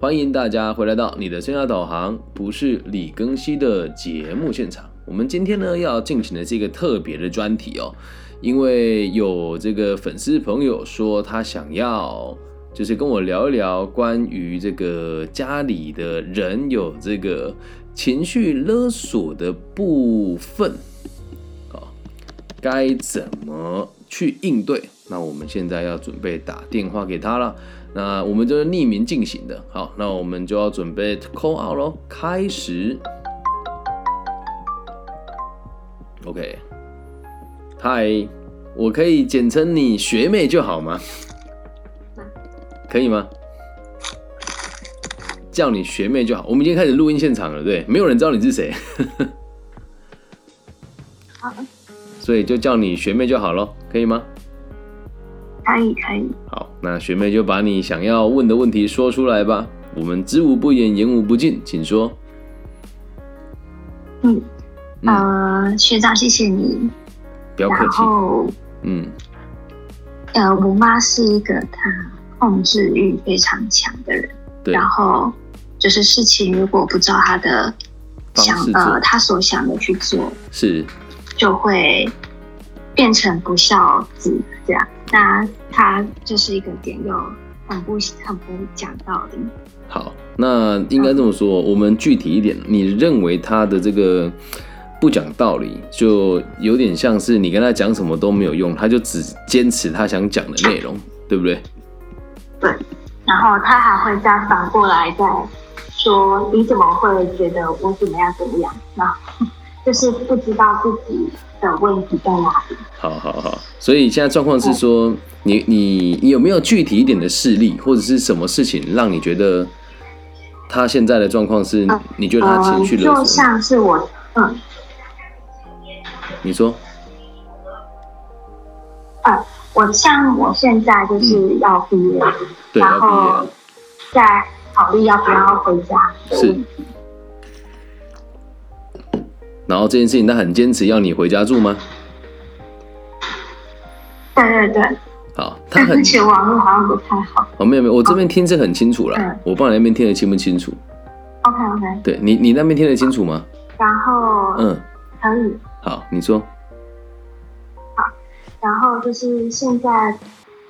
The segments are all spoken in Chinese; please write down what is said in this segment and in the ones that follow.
欢迎大家回来到你的生涯导航，不是李庚希的节目现场。我们今天呢要进行的这个特别的专题哦，因为有这个粉丝朋友说他想要就是跟我聊一聊关于这个家里的人有这个情绪勒索的部分，好，该怎么去应对？那我们现在要准备打电话给他了。那我们就是匿名进行的，好，那我们就要准备 call out 喽，开始。OK，嗨，我可以简称你学妹就好吗？可以吗？叫你学妹就好。我们已经开始录音现场了，对，没有人知道你是谁。好，所以就叫你学妹就好咯，可以吗？可以，可以。好，那学妹就把你想要问的问题说出来吧。我们知无不言，言无不尽，请说。嗯，呃，学长，谢谢你。然不要客气。后，嗯呃，我妈是一个她控制欲非常强的人，对，然后就是事情如果不照她的想呃她所想的去做，是就会变成不孝子这样。那他就是一个点又很不很不讲道理。好。那应该这么说，我们具体一点，你认为他的这个不讲道理，就有点像是你跟他讲什么都没有用，他就只坚持他想讲的内容，对不对？对，然后他还会再反过来再说，你怎么会觉得我怎么样怎么样？然后就是不知道自己的问题在哪里。好好好，所以现在状况是说，你你你有没有具体一点的事例，或者是什么事情让你觉得他现在的状况是，你觉得他情绪勒呃，就？像是我，嗯你说，呃，我像我现在就是要毕业，嗯对，然要毕业后了，再考虑要不要回家是。然后这件事情他很坚持要你回家住吗？对对对，好，他很但是其实网络好像不太好。哦，没有没有，我这边听是很清楚了，嗯我不知道你那边听得清不清楚。OK OK，对你，你那边听得清楚吗？然后嗯，可以，好，你说，然后就是现在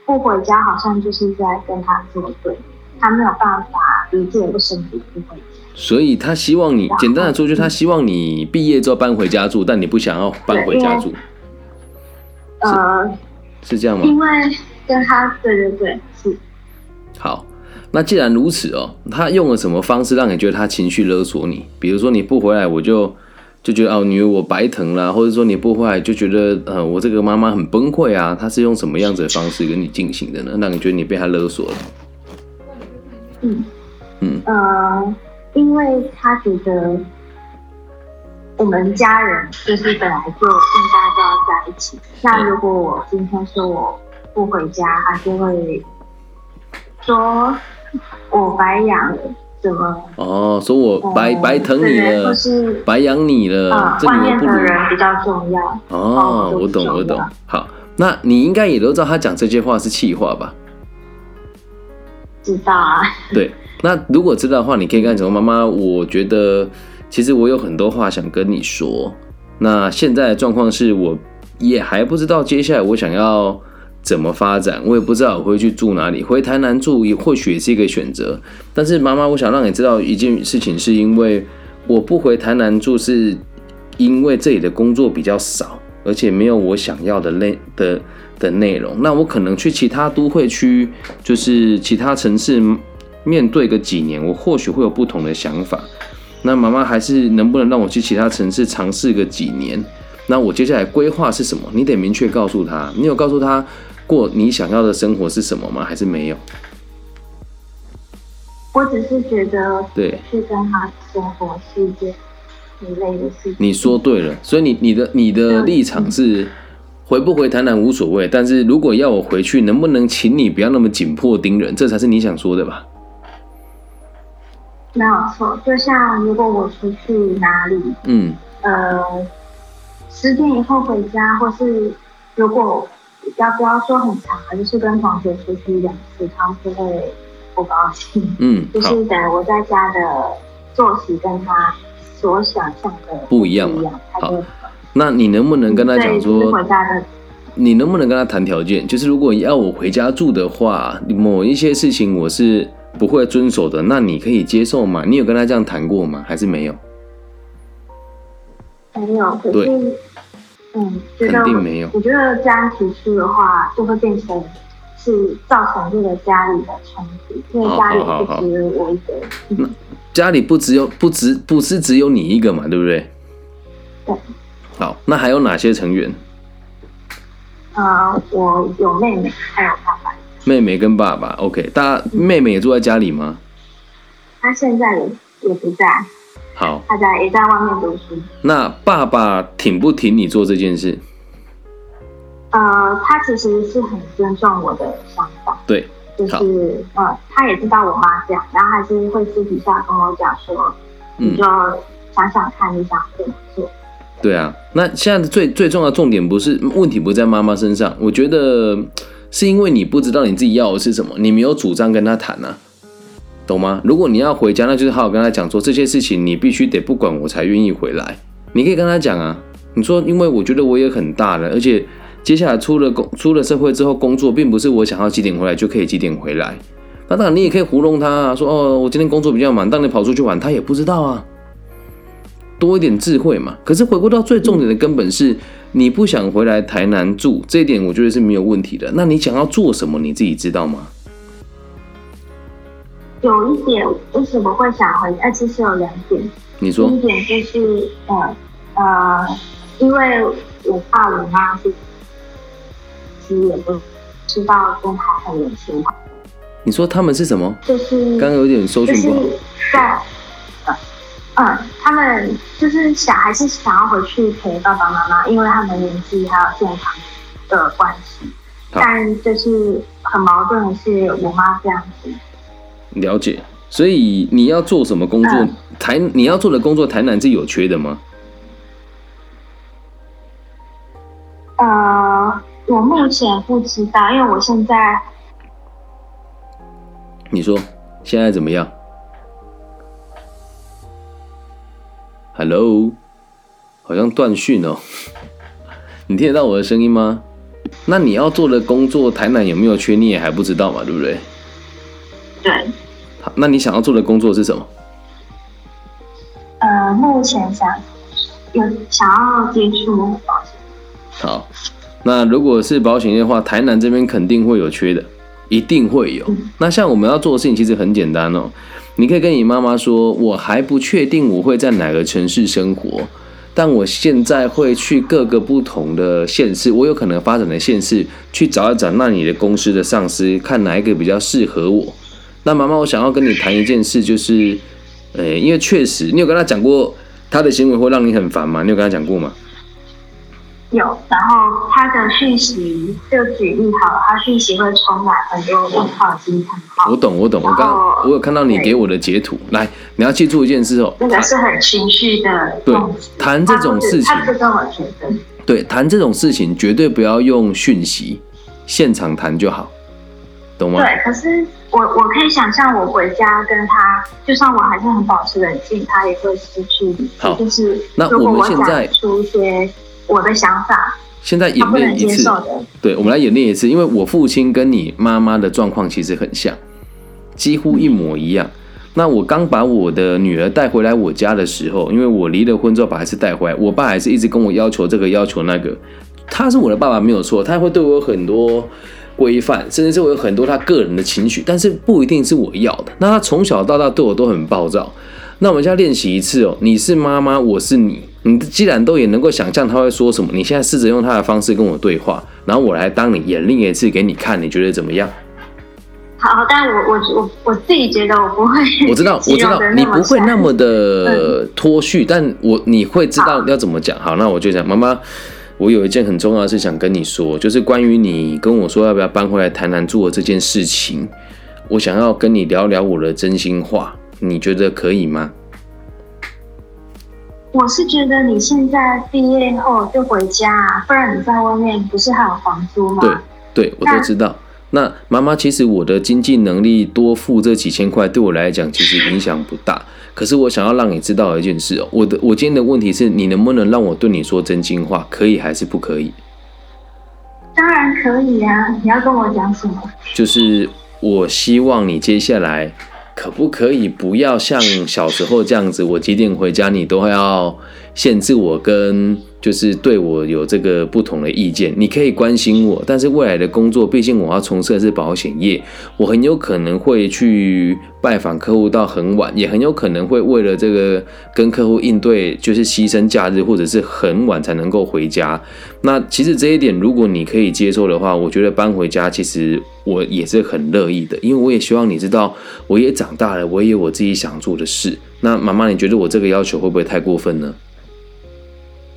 不回家，好像就是在跟他作对，他没有办法理解为什么你不回家。所以他希望你，简单的说，就是他希望你毕业之后搬回家住，但你不想要搬回家住，呃，是这样吗？因为跟他对对对是，好，那既然如此哦，他用了什么方式让你觉得他情绪勒索你？比如说你不回来，我就就觉得哦，女儿我白疼了，或者说你不回来就觉得呃，我这个妈妈很崩溃啊。他是用什么样子的方式跟你进行的呢？让你觉得你被他勒索了？嗯嗯呃，因为他觉得我们家人就是本来就应该都要在一起。那如果我今天说我不回家，他就会说我白养了，怎么哦，说我白、呃白疼你了，是白养你了，呃这外面的人比较重要。哦，哦我懂，我懂。好，那你应该也都知道他讲这些话是气话吧？知道啊，对。那如果知道的话，你可以跟他说：“妈妈，我觉得其实我有很多话想跟你说。那现在的状况是我也还不知道接下来我想要怎么发展，我也不知道我会去住哪里。回台南住也或许也是一个选择。但是妈妈，我想让你知道一件事情，是因为我不回台南住，是因为这里的工作比较少，而且没有我想要的类的的内容。那我可能去其他都会区，就是其他城市面对个几年，我或许会有不同的想法。那妈妈还是能不能让我去其他城市尝试个几年？那我接下来规划是什么？你得明确告诉他。你有告诉他过你想要的生活是什么吗？还是没有？我只是觉得对，去跟他生活是一件很累的事情。你说对了。所以你你的你的立场是回不回台南无所谓，但是如果要我回去，能不能请你不要那么紧迫盯人？这才是你想说的吧？没有错，就像如果我出去哪里，嗯，呃，十点以后回家，或是如果要不要说很长，就是跟同学出去两次，他们就会，不高兴。嗯，就，是等于我在家的作息跟他所想象的不一样嘛。不一样，他就那你能不能跟他讲说，回家的。你能不能跟他谈条件？就是如果要我回家住的话，某一些事情我是不会遵守的，那你可以接受吗？你有跟他这样谈过吗？还是没有？没有，可对是嗯，肯定没有我觉得这样提出的话，就会变成是造成这个家里的冲突，因为家里不只有我一个人。家里不只有不只不是只有你一个嘛，对不对？对。好，那还有哪些成员？呃，我有妹妹，还有爸爸，妹妹跟爸爸，OK，大家妹妹也住在家里吗？她现在也也不在，好，他在也在外面读书。那爸爸挺不挺你做这件事？呃，他其实是很尊重我的想法，对，就是呃，他也知道我妈这样，然后还是会私底下跟我讲说，你嗯就，想想看你想怎么做。对啊。那现在最最重要的重点不是问题不在妈妈身上，我觉得是因为你不知道你自己要的是什么，你没有主张跟他谈啊，懂吗？如果你要回家，那就是好好跟他讲说这些事情你必须得不管我才愿意回来。你可以跟他讲啊，你说因为我觉得我也很大了，而且接下来出了工出了社会之后工作，并不是我想要几点回来就可以几点回来。那当然你也可以糊弄他啊，说哦我今天工作比较忙，当你跑出去玩，他也不知道啊。多一点智慧嘛。可是回归到最重点的根本是，你不想回来台南住，这一点我觉得是没有问题的。那你想要做什么，你自己知道吗？有一点为什么会想回？呃，其实有两点。你说第一点就是呃呃，因为我爸我妈是，其实也不知道跟他很有情况，你说他们是什么？就是刚刚有点收就是讯不好。在呃嗯，他们就是想还是想要回去陪爸爸妈妈，因为他们年纪还有健康的关系。但就是很矛盾的是，我妈这样子，了解。所以你要做什么工作？嗯台你要做的工作，台南是有缺的吗？呃，我目前不知道，因为我现在你说现在怎么样？Hello，好像断讯哦。你听得到我的声音吗？那你要做的工作，台南有没有缺，你也还不知道嘛，对不对？对好，那你想要做的工作是什么？呃，目前想有想要接触保险，好，那如果是保险业的话，台南这边肯定会有缺的，一定会有。那像我们要做的事情其实很简单哦，你可以跟你妈妈说，我还不确定我会在哪个城市生活，但我现在会去各个不同的县市，我有可能发展的县市去找一找那你的公司的上司，看哪一个比较适合我。那妈妈，我想要跟你谈一件事，就是，呃，因为确实你有跟他讲过他的行为会让你很烦吗？你有跟他讲过吗？有，然后他的讯息就举例好了，他讯息会充满很多问号、惊叹号我，懂，我懂。我刚我有看到你给我的截图，来，你要记住一件事哦，那个是很情绪的对谈这种事情他不是跟我觉得，对，谈这种事情绝对不要用讯息，现场谈就好，懂吗？对，可是我我可以想象，我回家跟他，就算我还是很保持冷静，他也会失去理智好。就是那我们现在出一些我的想法，现在演练一次，对，我们来演练一次，因为我父亲跟你妈妈的状况其实很像，几乎一模一样。那我刚把我的女儿带回来我家的时候，因为我离了婚之后把孩子带回来，我爸还是一直跟我要求这个要求那个。他是我的爸爸没有错，他会对我有很多规范，甚至是我有很多他个人的情绪，但是不一定是我要的。那他从小到大对我都很暴躁。那我们现在练习一次哦，你是妈妈，我是你。你既然都也能够想象他会说什么，你现在试着用他的方式跟我对话，然后我来当你演另一次给你看，你觉得怎么样？好，但我我我我自己觉得我不会，我知道，我知道你不会那么的脱序，但我你会知道要怎么讲。好，那我就讲，妈妈，我有一件很重要的事想跟你说，就是关于你跟我说要不要搬回来台南住的这件事情，我想要跟你聊聊我的真心话，你觉得可以吗？我是觉得你现在毕业后就回家、啊，不然你在外面不是还有房租吗？对，对我都知道。那妈妈，其实我的经济能力多付这几千块，对我来讲其实影响不大。可是我想要让你知道一件事哦，我的我今天的问题是你能不能让我对你说真心话，可以还是不可以？当然可以啊！你要跟我讲什么？就是我希望你接下来可不可以不要像小时候这样子，我几点回家你都要限制我跟。就是对我有这个不同的意见，你可以关心我，但是未来的工作，毕竟我要从事的是保险业，我很有可能会去拜访客户到很晚，也很有可能会为了这个跟客户应对，就是牺牲假日或者是很晚才能够回家。那其实这一点，如果你可以接受的话，我觉得搬回家其实我也是很乐意的，因为我也希望你知道，我也长大了，我也有我自己想做的事。那妈妈，你觉得我这个要求会不会太过分呢？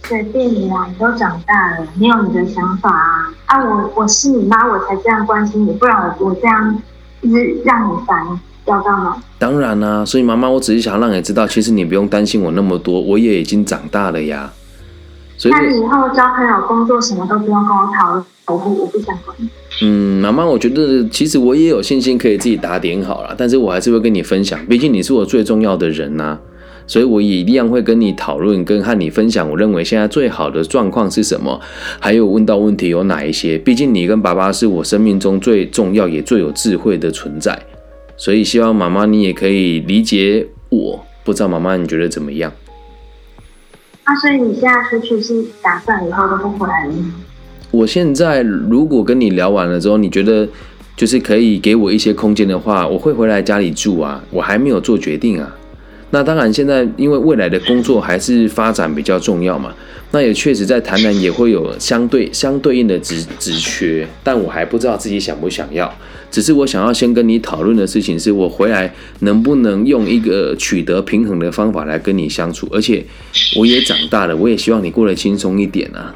随便你啦，你都长大了，你有你的想法啊！啊，我我是你妈，我才这样关心你，不然我我这样一直让你烦，要干嘛？当然啦，所以妈妈，我只是想让你知道，其实你不用担心我那么多，我也已经长大了呀。所以那你以后交朋友、工作什么都不用跟我讨论，我不我不想管。嗯，妈妈，我觉得其实我也有信心可以自己打点好了，但是我还是会跟你分享，毕竟你是我最重要的人呐。所以我也一样会跟你讨论，跟和你分享，我认为现在最好的状况是什么，还有问到问题有哪一些。毕竟你跟爸爸是我生命中最重要也最有智慧的存在，所以希望妈妈你也可以理解我。不知道妈妈你觉得怎么样？啊，所以你现在出去是打算以后都不回来了吗？我现在如果跟你聊完了之后，你觉得就是可以给我一些空间的话，我会回来家里住啊。我还没有做决定啊。那当然，现在因为未来的工作还是发展比较重要嘛，那也确实在台南也会有相对相对应的职职缺，但我还不知道自己想不想要。只是我想要先跟你讨论的事情是，我回来能不能用一个取得平衡的方法来跟你相处，而且我也长大了，我也希望你过得轻松一点啊，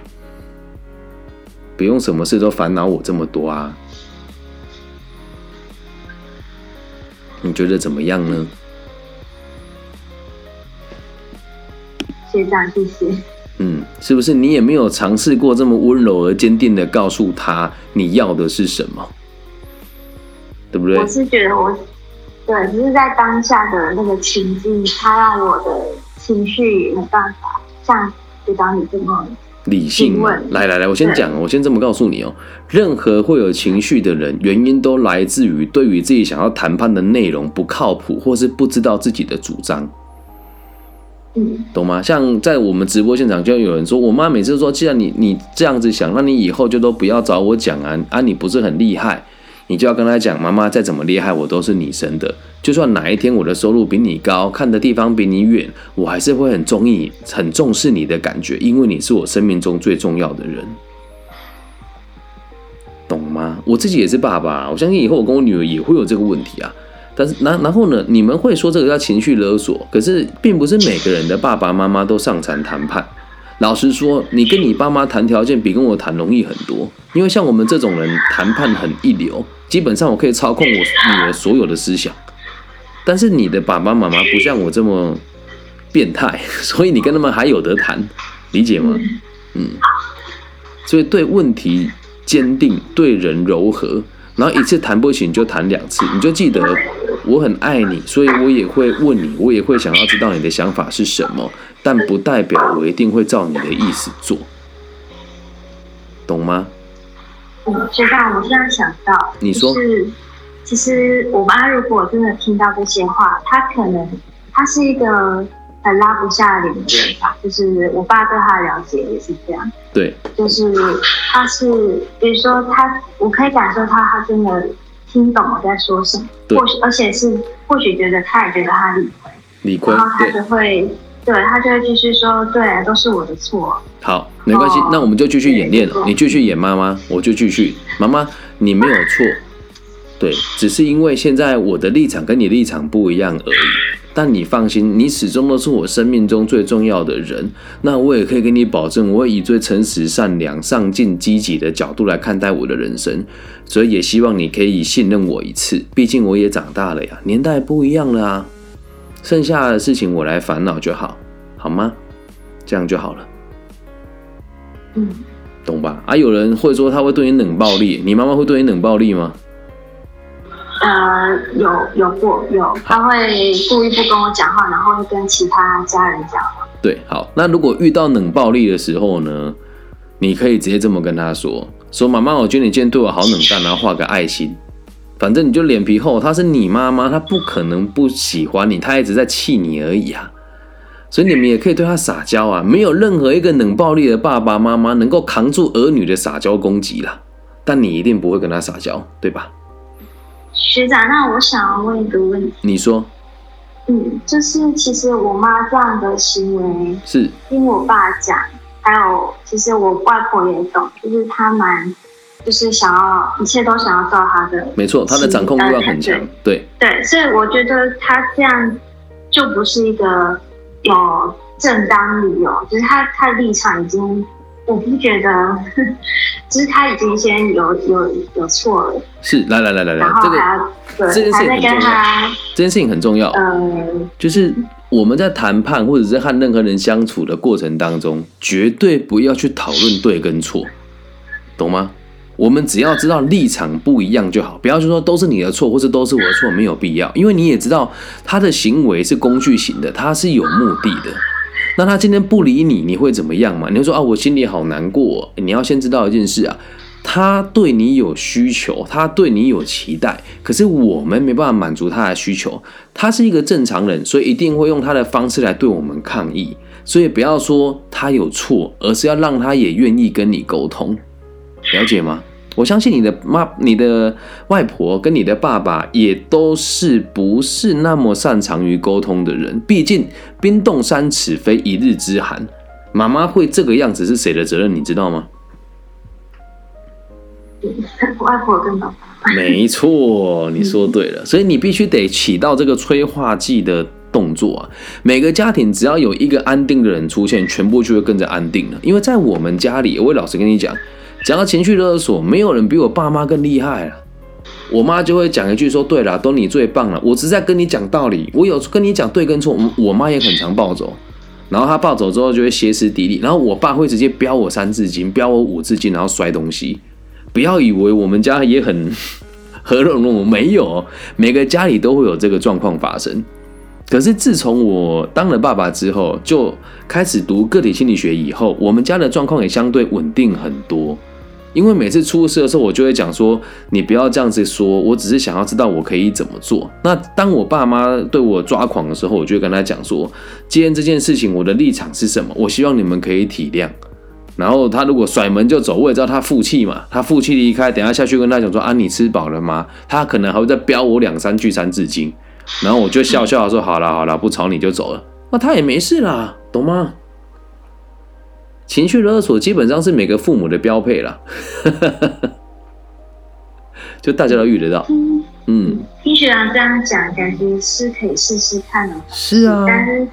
不用什么事都烦恼我这么多啊。你觉得怎么样呢？谢谢，谢谢。嗯，是不是你也没有尝试过这么温柔而坚定的告诉他你要的是什么？对不对？我是觉得我，对，只是在当下的那个情境，他让我的情绪没办法像就当你这么理性。来来来，我先讲，我先这么告诉你哦，任何会有情绪的人，原因都来自于对于自己想要谈判的内容不靠谱，或是不知道自己的主张。懂吗？像在我们直播现场，就有人说，我妈每次说，既然你你这样子想，那你以后就都不要找我讲啊啊！你不是很厉害，你就要跟他讲，妈妈再怎么厉害，我都是你生的。就算哪一天我的收入比你高，看的地方比你远，我还是会很中意、很重视你的感觉，因为你是我生命中最重要的人，懂吗？我自己也是爸爸，我相信以后我跟我女儿也会有这个问题啊。但是，然然后呢？你们会说这个叫情绪勒索，可是并不是每个人的爸爸妈妈都上场谈判。老实说，你跟你爸妈谈条件比跟我谈容易很多，因为像我们这种人谈判很一流，基本上我可以操控我女儿所有的思想。但是你的爸爸妈妈不像我这么变态，所以你跟他们还有得谈，理解吗？嗯。所以对问题坚定，对人柔和。然后一次谈不起，你就谈两次，你就记得我很爱你，所以我也会问你，我也会想要知道你的想法是什么，但不代表我一定会照你的意思做，懂吗？我知道，我现在想到，你说，是其实我妈如果真的听到这些话，她可能她是一个。拉不下脸的人吧，就是我爸对他的了解也是这样。对，就是他是，比如说他，我可以感受他，他真的听懂我在说什么，或许而且是或许觉得他也觉得他理亏，理亏，然后他就会，对他就会继续说，对，都是我的错。好，没关系，那我们就继续演练了。你继续演妈妈，我就继续妈妈，你没有错，对，只是因为现在我的立场跟你立场不一样而已。但你放心，你始终都是我生命中最重要的人。那我也可以跟你保证，我会以最诚实、善良、上进、积极的角度来看待我的人生。所以也希望你可以信任我一次，毕竟我也长大了呀，年代不一样了啊。剩下的事情我来烦恼就好，好吗？这样就好了。嗯，懂吧？啊，有人会说他会对你冷暴力，你妈妈会对你冷暴力吗？呃，有有过有，他会故意不跟我讲话，然后会跟其他家人讲。对，好，那如果遇到冷暴力的时候呢，你可以直接这么跟他说：说妈妈，我觉得你今天对我好冷淡，然后画个爱心。反正你就脸皮厚，她是你妈妈，她不可能不喜欢你，她一直在气你而已啊。所以你们也可以对她撒娇啊，没有任何一个冷暴力的爸爸妈妈能够扛住儿女的撒娇攻击啦。但你一定不会跟她撒娇，对吧？学长，那我想要问一个问题。你说。嗯，就是其实我妈这样的行为是听我爸讲，还有其实我外婆也懂，就是她蛮。就是想要一切都想要照她的，没错，她的掌控欲望很强，对对，所以我觉得他这样就不是一个有正当理由，就是他他的立场已经，我不觉得，就是他已经先有有有错了。是，来来来来来，这个这件事情很重要，这件事情很重要，嗯，就是我们在谈判或者是和任何人相处的过程当中，绝对不要去讨论对跟错，懂吗？我们只要知道立场不一样就好，不要就说都是你的错，或者都是我的错，没有必要。因为你也知道他的行为是工具型的，他是有目的的。那他今天不理你，你会怎么样嘛？你会说啊，我心里好难过。你要先知道一件事啊，他对你有需求，他对你有期待，可是我们没办法满足他的需求。他是一个正常人，所以一定会用他的方式来对我们抗议。所以不要说他有错，而是要让他也愿意跟你沟通。了解吗？我相信你的妈、你的外婆跟你的爸爸也都是不是那么擅长于沟通的人。毕竟冰冻三尺非一日之寒，妈妈会这个样子是谁的责任？你知道吗？外婆跟爸爸。没错，你说对了。所以你必须得起到这个催化剂的动作啊！每个家庭只要有一个安定的人出现，全部就会跟着安定了。因为在我们家里，我会老实跟你讲。讲到情绪勒索，没有人比我爸妈更厉害了。我妈就会讲一句说：“对了，都你最棒了。”我只是在跟你讲道理，我有跟你讲对跟错。我妈也很常暴走，然后她暴走之后就会歇斯底里，然后我爸会直接飙我三字经，飙我五字经，然后摔东西。不要以为我们家也很 和融融，没有，每个家里都会有这个状况发生。可是自从我当了爸爸之后，就开始读个体心理学以后，我们家的状况也相对稳定很多。因为每次出事的时候，我就会讲说：“你不要这样子说，我只是想要知道我可以怎么做。”那当我爸妈对我抓狂的时候，我就跟他讲说：“今天这件事情，我的立场是什么？我希望你们可以体谅。”然后他如果甩门就走，我也知道他负气嘛，他负气离开，等下下去跟他讲说：“啊，你吃饱了吗？”他可能还会再飙我两三句三字经，然后我就笑笑说：“好了好了，不吵你就走了。”那他也没事啦，懂吗？情绪勒索基本上是每个父母的标配了，就大家都遇得到。嗯，听学长这样讲，感觉是可以试试看的。是啊，但是，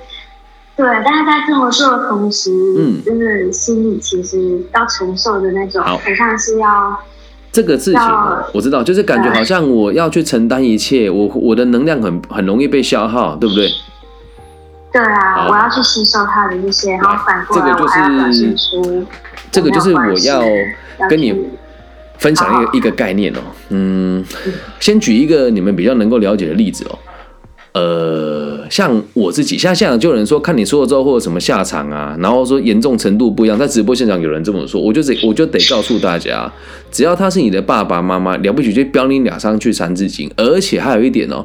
对，但是在这么做的同时，嗯，真的心里其实要承受的那种，好。像是要这个事情，我知道，就是感觉好像我要去承担一切，我我的能量很很容易被消耗，对不对？对啊，我要去吸收他的一些，然后反过来我还要表现出。这个就是我要跟你分享一个一个概念哦。嗯，先举一个你们比较能够了解的例子哦。呃，像我自己，像现场就有人说看你说了之后会有什么下场啊，然后说严重程度不一样，在直播现场有人这么说，我就得我就得告诉大家，只要他是你的爸爸妈妈，了不起就标你两上去三字经，而且还有一点哦。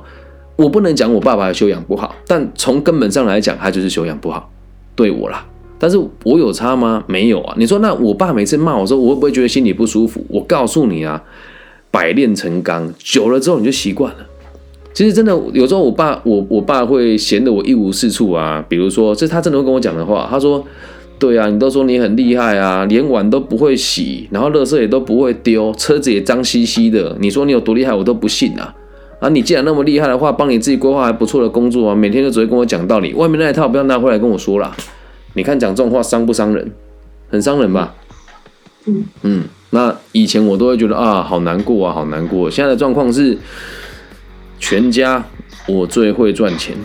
我不能讲我爸爸的修养不好，但从根本上来讲，他就是修养不好，对我啦。但是我有差吗？没有啊。你说那我爸每次骂我说，我会不会觉得心里不舒服？我告诉你啊，百炼成钢，久了之后你就习惯了。其实真的有时候我爸我我爸会闲得我一无是处啊。比如说，这他真的会跟我讲的话，他说：“对啊，你都说你很厉害啊，连碗都不会洗，然后垃圾也都不会丢，车子也脏兮兮的。你说你有多厉害，我都不信啊。”啊，你既然那么厉害的话，帮你自己规划还不错的工作啊，每天都只会跟我讲道理，外面那一套不要拿回来跟我说啦。你看讲这种话伤不伤人？很伤人吧？嗯嗯，那以前我都会觉得啊，好难过啊，好难过。现在的状况是，全家我最会赚钱，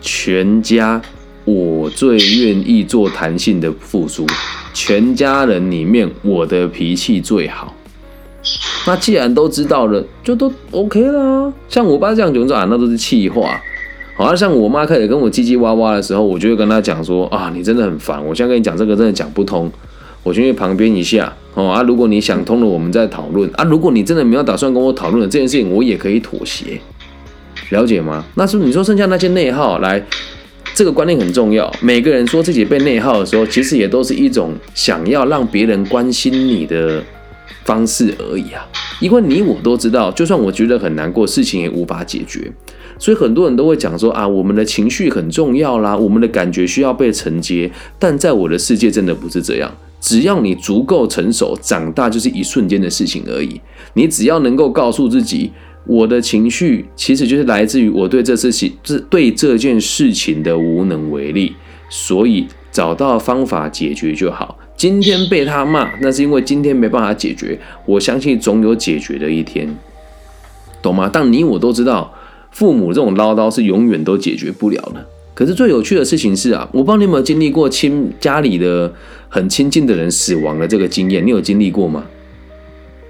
全家我最愿意做弹性的付出，全家人里面我的脾气最好。那既然都知道了，就都 OK 啦。像我爸这样讲说啊，那都是气话。好像像我妈开始跟我叽叽哇哇的时候，我就会跟她讲说啊，你真的很烦，我现在跟你讲这个真的讲不通，我先去旁边一下哦啊。如果你想通了，我们再讨论啊。如果你真的没有打算跟我讨论的这件事情，我也可以妥协，了解吗？那是你说剩下那些内耗来？这个观念很重要。每个人说自己被内耗的时候，其实也都是一种想要让别人关心你的方式而已啊。因为你我都知道，就算我觉得很难过，事情也无法解决。所以很多人都会讲说啊，我们的情绪很重要啦，我们的感觉需要被承接。但在我的世界，真的不是这样。只要你足够成熟，长大就是一瞬间的事情而已。你只要能够告诉自己。我的情绪其实就是来自于我对这事情、这对这件事情的无能为力，所以找到方法解决就好。今天被他骂，那是因为今天没办法解决。我相信总有解决的一天，懂吗？但你我都知道，父母这种唠叨是永远都解决不了的。可是最有趣的事情是啊，我不知道你有没有经历过亲家里的很亲近的人死亡的这个经验，你有经历过吗？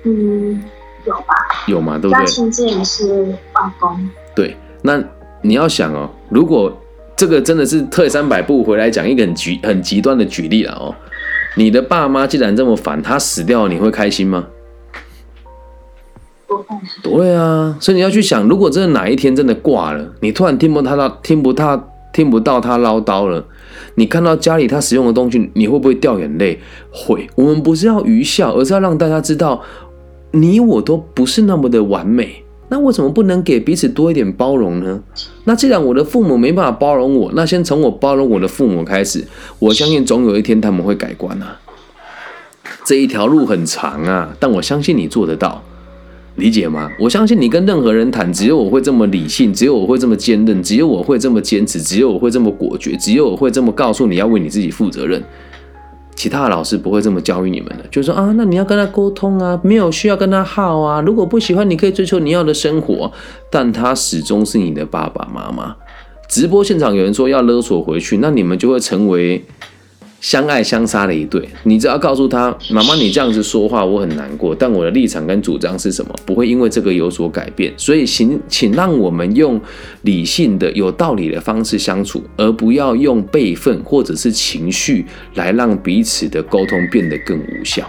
嗯。有吧？有嘛？对不对？亲近是外公。对，那你要想哦，如果这个真的是退三百步回来讲一个很极很极端的举例了哦，你的爸妈既然这么烦，他死掉你会开心吗？不会。对啊，所以你要去想，如果真的哪一天真的挂了，你突然听不到他听不他听不到他唠叨了，你看到家里他使用的东西，你会不会掉眼泪？会。我们不是要愚孝，而是要让大家知道。你我都不是那么的完美，那为什么不能给彼此多一点包容呢？那既然我的父母没办法包容我，那先从我包容我的父母开始。我相信总有一天他们会改观啊。这一条路很长啊，但我相信你做得到，理解吗？我相信你跟任何人谈，只有我会这么理性，只有我会这么坚韧，只有我会这么坚持，只有我会这么果决，只有我会这么告诉你要为你自己负责任。其他的老师不会这么教育你们的，就是说啊，那你要跟他沟通啊，没有需要跟他耗啊。如果不喜欢，你可以追求你要的生活，但他始终是你的爸爸妈妈。直播现场有人说要勒索回去，那你们就会成为。相爱相杀的一对，你只要告诉他，妈妈，你这样子说话我很难过，但我的立场跟主张是什么，不会因为这个有所改变。所以，请请让我们用理性的、有道理的方式相处，而不要用辈分或者是情绪来让彼此的沟通变得更无效，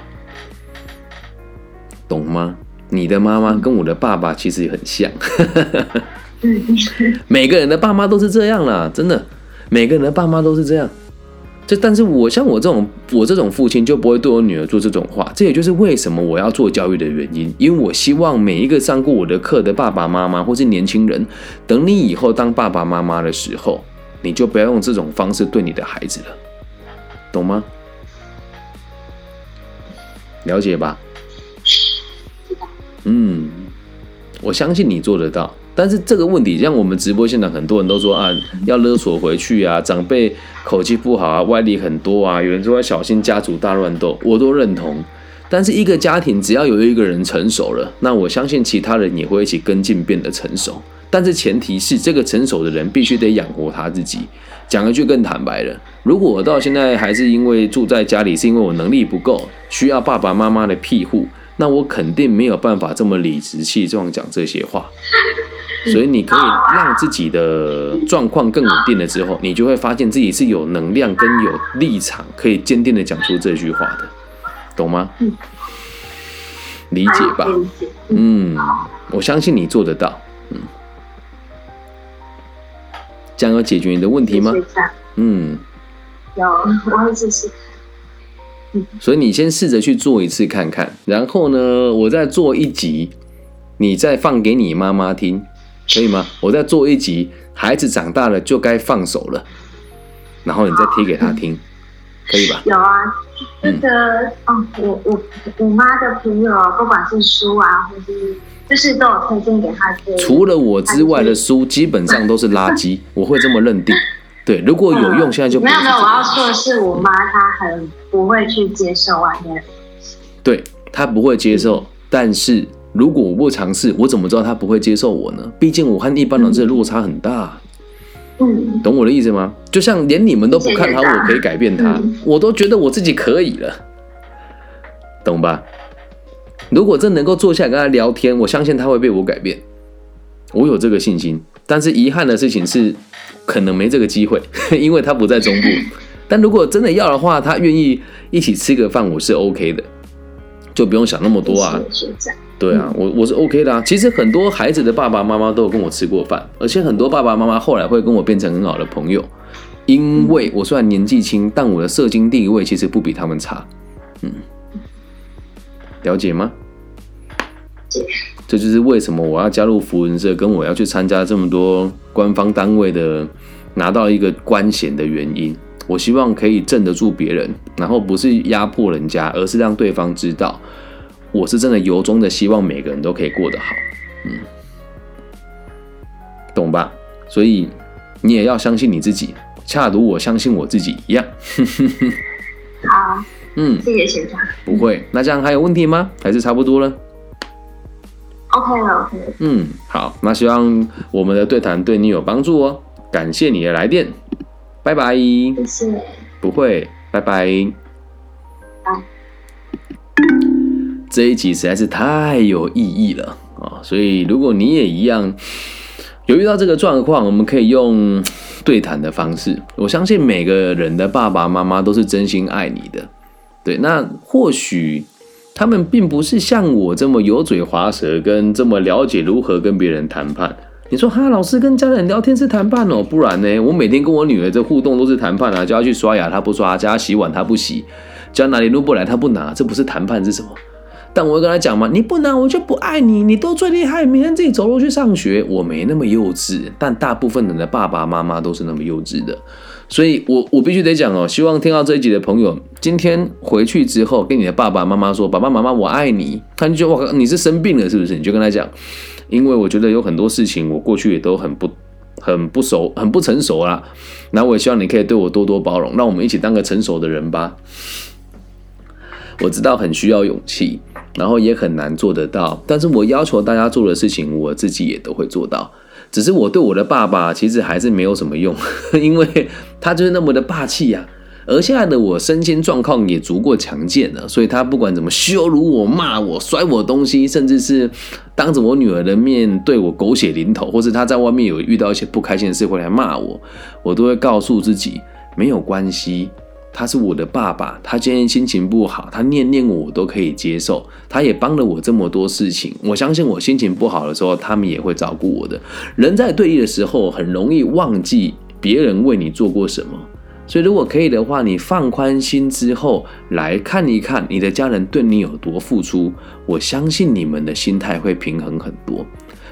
懂吗？你的妈妈跟我的爸爸其实也很像，每个人的爸妈都是这样啦，真的，每个人的爸妈都是这样。这，但是我像我这种，我这种父亲就不会对我女儿做这种话。这也就是为什么我要做教育的原因，因为我希望每一个上过我的课的爸爸妈妈或是年轻人，等你以后当爸爸妈妈的时候，你就不要用这种方式对你的孩子了，懂吗？了解吧？嗯，我相信你做得到。但是这个问题，像我们直播现场很多人都说啊，要勒索回去啊，长辈口气不好啊，外力很多啊，有人说要小心家族大乱斗，我都认同。但是一个家庭只要有一个人成熟了，那我相信其他人也会一起跟进变得成熟。但是前提是这个成熟的人必须得养活他自己。讲一句更坦白的，如果我到现在还是因为住在家里，是因为我能力不够，需要爸爸妈妈的庇护，那我肯定没有办法这么理直气壮讲这些话。所以你可以让自己的状况更稳定了之后，你就会发现自己是有能量跟有立场，可以坚定的讲出这句话的，懂吗？理解吧？嗯，我相信你做得到。嗯，将要解决你的问题吗？嗯，有，我会试试。所以你先试着去做一次看看，然后呢，我再做一集，你再放给你妈妈听。可以吗？我再做一集，孩子长大了就该放手了，然后你再贴给他听，可以吧？有啊，这个哦，我我我妈的朋友，不管是书啊，或是就是都有推荐给他。除了我之外的书，基本上都是垃圾，我会这么认定。对，如果有用，现在就没有没有。我要说的是，我妈她很不会去接受外面。对她不会接受，但是。如果我不尝试，我怎么知道他不会接受我呢？毕竟我和一般人这落差很大。嗯，懂我的意思吗？就像连你们都不看好我可以改变他，我都觉得我自己可以了，懂吧？如果真能够坐下来跟他聊天，我相信他会被我改变，我有这个信心。但是遗憾的事情是，可能没这个机会，因为他不在中部。但如果真的要的话，他愿意一起吃个饭，我是 OK 的，就不用想那么多啊。对啊，我我是 OK 的啊。其实很多孩子的爸爸妈妈都有跟我吃过饭，而且很多爸爸妈妈后来会跟我变成很好的朋友，因为我虽然年纪轻，但我的社经地位其实不比他们差。嗯，了解吗？这就是为什么我要加入福文社，跟我要去参加这么多官方单位的，拿到一个官衔的原因。我希望可以镇得住别人，然后不是压迫人家，而是让对方知道，我是真的由衷的希望每个人都可以过得好。嗯，懂吧？所以你也要相信你自己，恰如我相信我自己一样。好，嗯，谢谢学长。不会，那这样还有问题吗？还是差不多了？OK 了，OK。嗯，好，那希望我们的对谈对你有帮助哦。感谢你的来电，拜拜。谢谢。不会，拜拜。这一集实在是太有意义了啊！所以如果你也一样有遇到这个状况，我们可以用对谈的方式。我相信每个人的爸爸妈妈都是真心爱你的。对，那或许。他们并不是像我这么油嘴滑舌，跟这么了解如何跟别人谈判。你说哈，老师跟家人聊天是谈判哦，不然呢？我每天跟我女儿这互动都是谈判啊，叫她去刷牙她不刷，叫她洗碗她不洗，叫哪里弄不来她不拿，这不是谈判是什么？但我会跟他讲嘛，你不拿我就不爱你，你都最厉害，明天自己走路去上学，我没那么幼稚，但大部分人的爸爸妈妈都是那么幼稚的。所以，我我必须得讲哦，希望听到这一集的朋友，今天回去之后，跟你的爸爸妈妈说：“爸爸妈妈，我爱你。”他就我你是生病了是不是？你就跟他讲，因为我觉得有很多事情，我过去也都很不很不熟，很不成熟啦。那我也希望你可以对我多多包容，让我们一起当个成熟的人吧。我知道很需要勇气，然后也很难做得到，但是我要求大家做的事情，我自己也都会做到。只是我对我的爸爸其实还是没有什么用，因为他就是那么的霸气呀。而现在的我身心状况也足够强健了，所以他不管怎么羞辱我、骂我、摔我东西，甚至是当着我女儿的面对我狗血淋头，或是他在外面有遇到一些不开心的事会来骂我，我都会告诉自己没有关系。他是我的爸爸，他今天心情不好，他念念我，我都可以接受。他也帮了我这么多事情，我相信我心情不好的时候，他们也会照顾我的。人在对立的时候，很容易忘记别人为你做过什么。所以，如果可以的话，你放宽心之后来看一看你的家人对你有多付出，我相信你们的心态会平衡很多。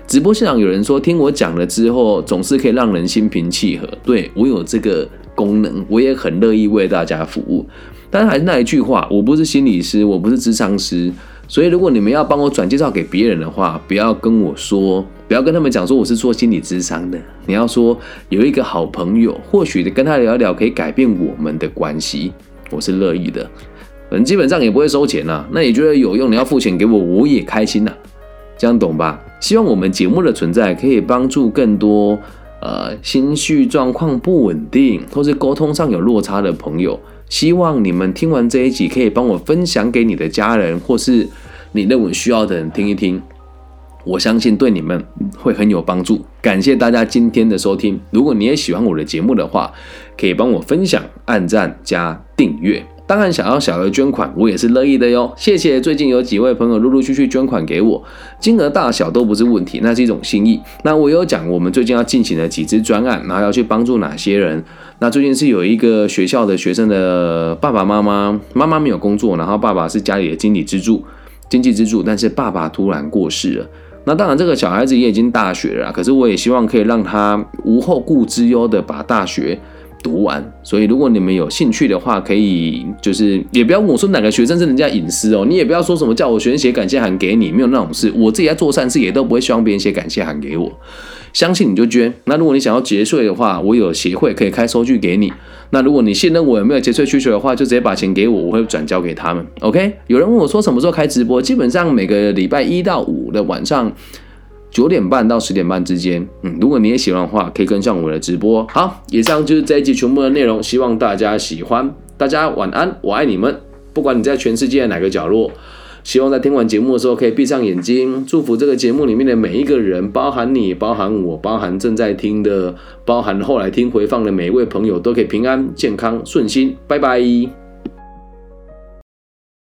直播现场有人说，听我讲了之后，总是可以让人心平气和。对我有这个。功能我也很乐意为大家服务，但还是那一句话，我不是心理师，我不是智商师，所以如果你们要帮我转介绍给别人的话，不要跟我说，不要跟他们讲说我是做心理智商的，你要说有一个好朋友，或许跟他聊聊可以改变我们的关系，我是乐意的，反正基本上也不会收钱呐，那你觉得有用，你要付钱给我，我也开心呐，这样懂吧？希望我们节目的存在可以帮助更多。呃，心绪状况不稳定，或是沟通上有落差的朋友，希望你们听完这一集，可以帮我分享给你的家人，或是你认为需要的人听一听。我相信对你们会很有帮助。感谢大家今天的收听。如果你也喜欢我的节目的话，可以帮我分享、按赞、加订阅。当然，想要小额捐款，我也是乐意的哟。谢谢，最近有几位朋友陆陆续续捐款给我，金额大小都不是问题，那是一种心意。那我有讲，我们最近要进行的几支专案，然后要去帮助哪些人。那最近是有一个学校的学生的爸爸妈妈，妈妈没有工作，然后爸爸是家里的经济支柱，经济支柱，但是爸爸突然过世了。那当然，这个小孩子也已经大学了，可是我也希望可以让他无后顾之忧的把大学。读完，所以如果你们有兴趣的话，可以就是也不要问我说哪个学生是人家隐私哦，你也不要说什么叫我学生写感谢函给你，没有那种事。我自己在做善事，也都不会希望别人写感谢函给我。相信你就捐。那如果你想要节税的话，我有协会可以开收据给你。那如果你信任我有没有节税需求的话，就直接把钱给我，我会转交给他们。OK？有人问我说什么时候开直播？基本上每个礼拜一到五的晚上。九点半到十点半之间，嗯，如果你也喜欢的话，可以跟上我的直播。好，以上就是这一集全部的内容，希望大家喜欢。大家晚安，我爱你们。不管你在全世界哪个角落，希望在听完节目的时候可以闭上眼睛，祝福这个节目里面的每一个人，包含你，包含我，包含正在听的，包含后来听回放的每一位朋友，都可以平安、健康、顺心。拜拜。